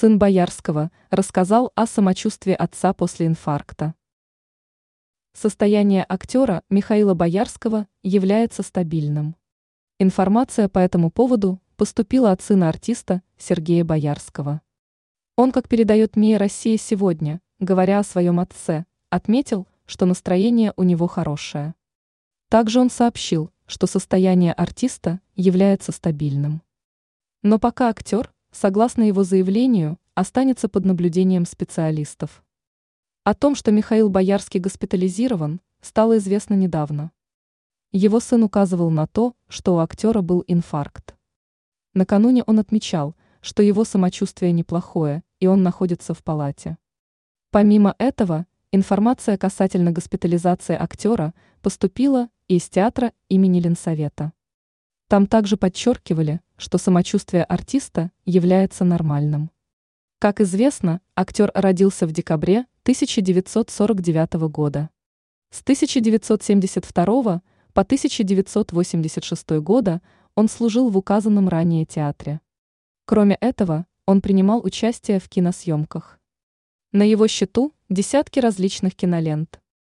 сын Боярского, рассказал о самочувствии отца после инфаркта. Состояние актера Михаила Боярского является стабильным. Информация по этому поводу поступила от сына артиста Сергея Боярского. Он, как передает МИА «Россия сегодня», говоря о своем отце, отметил, что настроение у него хорошее. Также он сообщил, что состояние артиста является стабильным. Но пока актер, согласно его заявлению, останется под наблюдением специалистов. О том, что Михаил Боярский госпитализирован, стало известно недавно. Его сын указывал на то, что у актера был инфаркт. Накануне он отмечал, что его самочувствие неплохое, и он находится в палате. Помимо этого, информация касательно госпитализации актера поступила из театра имени Ленсовета. Там также подчеркивали, что самочувствие артиста является нормальным. Как известно, актер родился в декабре 1949 года. С 1972 по 1986 года он служил в указанном ранее театре. Кроме этого, он принимал участие в киносъемках. На его счету десятки различных кинолент.